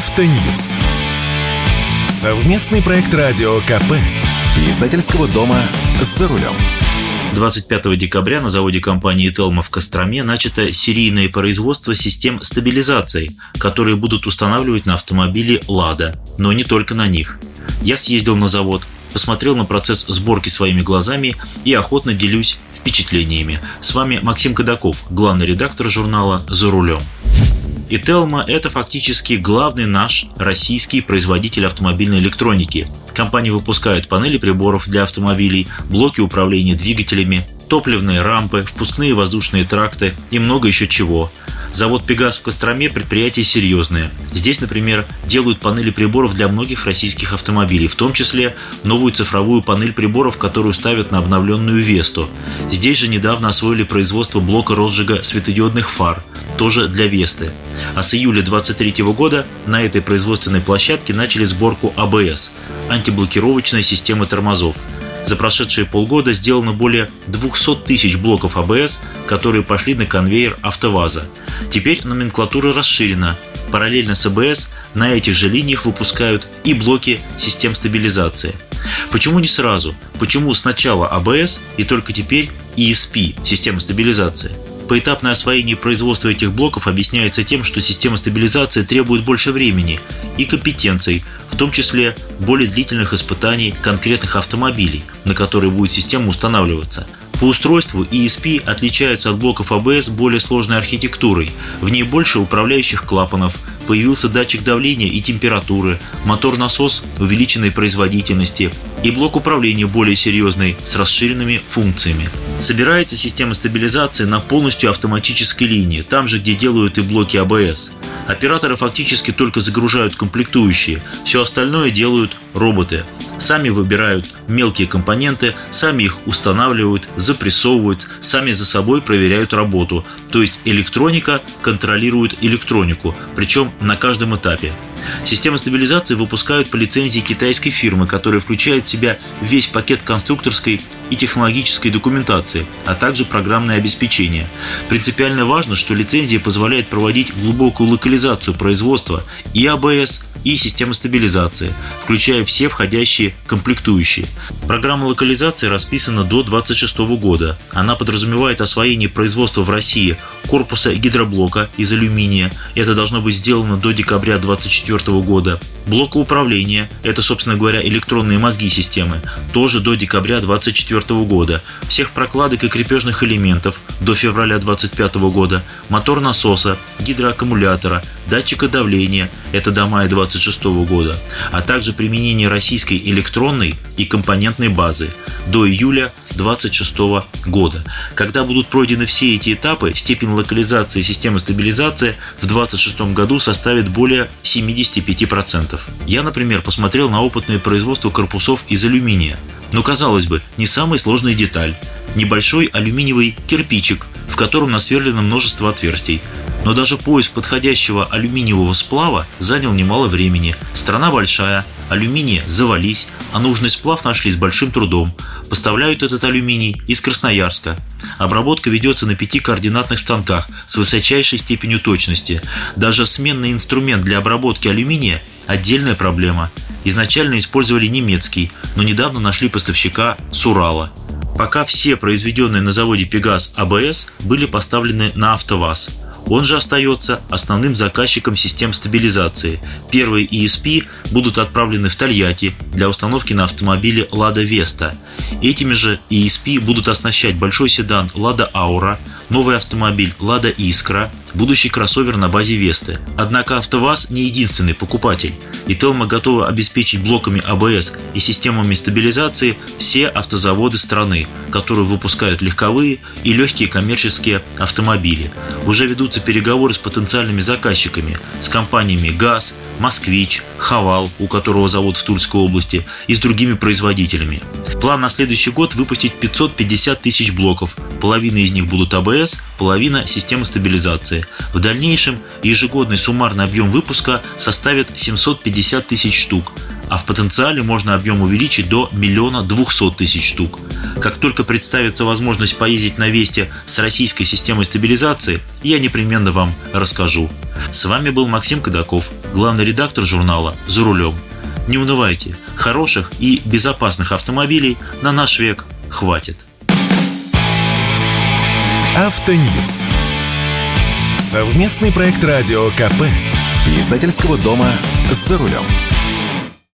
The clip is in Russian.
Автоньюз. Совместный проект радио КП. Издательского дома «За рулем». 25 декабря на заводе компании «Телма» в Костроме начато серийное производство систем стабилизации, которые будут устанавливать на автомобили «Лада», но не только на них. Я съездил на завод, посмотрел на процесс сборки своими глазами и охотно делюсь впечатлениями. С вами Максим Кадаков, главный редактор журнала «За рулем». И Телма – это фактически главный наш российский производитель автомобильной электроники. Компания выпускает панели приборов для автомобилей, блоки управления двигателями, топливные рампы, впускные воздушные тракты и много еще чего. Завод «Пегас» в Костроме – предприятие серьезное. Здесь, например, делают панели приборов для многих российских автомобилей, в том числе новую цифровую панель приборов, которую ставят на обновленную «Весту». Здесь же недавно освоили производство блока розжига светодиодных фар, тоже для «Весты». А с июля 2023 года на этой производственной площадке начали сборку АБС – антиблокировочной системы тормозов – за прошедшие полгода сделано более 200 тысяч блоков АБС, которые пошли на конвейер АвтоВАЗа. Теперь номенклатура расширена. Параллельно с АБС на этих же линиях выпускают и блоки систем стабилизации. Почему не сразу? Почему сначала АБС и только теперь ESP – система стабилизации? Поэтапное освоение производства этих блоков объясняется тем, что система стабилизации требует больше времени и компетенций, в том числе более длительных испытаний конкретных автомобилей, на которые будет система устанавливаться. По устройству ESP отличаются от блоков ABS более сложной архитектурой. В ней больше управляющих клапанов, появился датчик давления и температуры, мотор-насос увеличенной производительности и блок управления более серьезный с расширенными функциями. Собирается система стабилизации на полностью автоматической линии, там же, где делают и блоки ABS. Операторы фактически только загружают комплектующие, все остальное делают роботы. Сами выбирают мелкие компоненты, сами их устанавливают, запрессовывают, сами за собой проверяют работу. То есть электроника контролирует электронику, причем на каждом этапе. Системы стабилизации выпускают по лицензии китайской фирмы, которая включает в себя весь пакет конструкторской и технологической документации, а также программное обеспечение. Принципиально важно, что лицензия позволяет проводить глубокую локализацию производства и АБС, и системы стабилизации, включая все входящие комплектующие. Программа локализации расписана до 2026 года. Она подразумевает освоение производства в России корпуса гидроблока из алюминия. Это должно быть сделано до декабря 2024 года. Блока управления, это, собственно говоря, электронные мозги системы, тоже до декабря 2024 года. Всех прокладок и крепежных элементов до февраля 2025 года. Мотор насоса, гидроаккумулятора, датчика давления, это до мая 20 2026 года, а также применение российской электронной и компонентной базы до июля 2026 года. Когда будут пройдены все эти этапы, степень локализации системы стабилизации в 2026 году составит более 75%. Я, например, посмотрел на опытное производство корпусов из алюминия. Но, казалось бы, не самая сложная деталь. Небольшой алюминиевый кирпичик, в котором насверлено множество отверстий. Но даже поиск подходящего алюминиевого сплава занял немало времени. Страна большая, алюминия завались, а нужный сплав нашли с большим трудом. Поставляют этот алюминий из Красноярска. Обработка ведется на пяти координатных станках с высочайшей степенью точности. Даже сменный инструмент для обработки алюминия – отдельная проблема. Изначально использовали немецкий, но недавно нашли поставщика с Урала. Пока все произведенные на заводе Пегас АБС были поставлены на АвтоВАЗ – он же остается основным заказчиком систем стабилизации. Первые ESP будут отправлены в Тольятти для установки на автомобиле Lada Vesta. Этими же ESP будут оснащать большой седан Lada Aura, новый автомобиль Lada Искра, будущий кроссовер на базе Весты. Однако АвтоВАЗ не единственный покупатель, и Телма готова обеспечить блоками АБС и системами стабилизации все автозаводы страны, которые выпускают легковые и легкие коммерческие автомобили. Уже ведутся переговоры с потенциальными заказчиками, с компаниями ГАЗ, Москвич, Хавал, у которого завод в Тульской области, и с другими производителями. План на следующий год выпустить 550 тысяч блоков, половина из них будут АБС, половина – система стабилизации. В дальнейшем ежегодный суммарный объем выпуска составит 750 тысяч штук. А в потенциале можно объем увеличить до миллиона двухсот тысяч штук. Как только представится возможность поездить на Весте с российской системой стабилизации, я непременно вам расскажу. С вами был Максим Кадаков, главный редактор журнала «За рулем». Не унывайте, хороших и безопасных автомобилей на наш век хватит. Автоньюз. Совместный проект радио КП. Издательского дома «За рулем».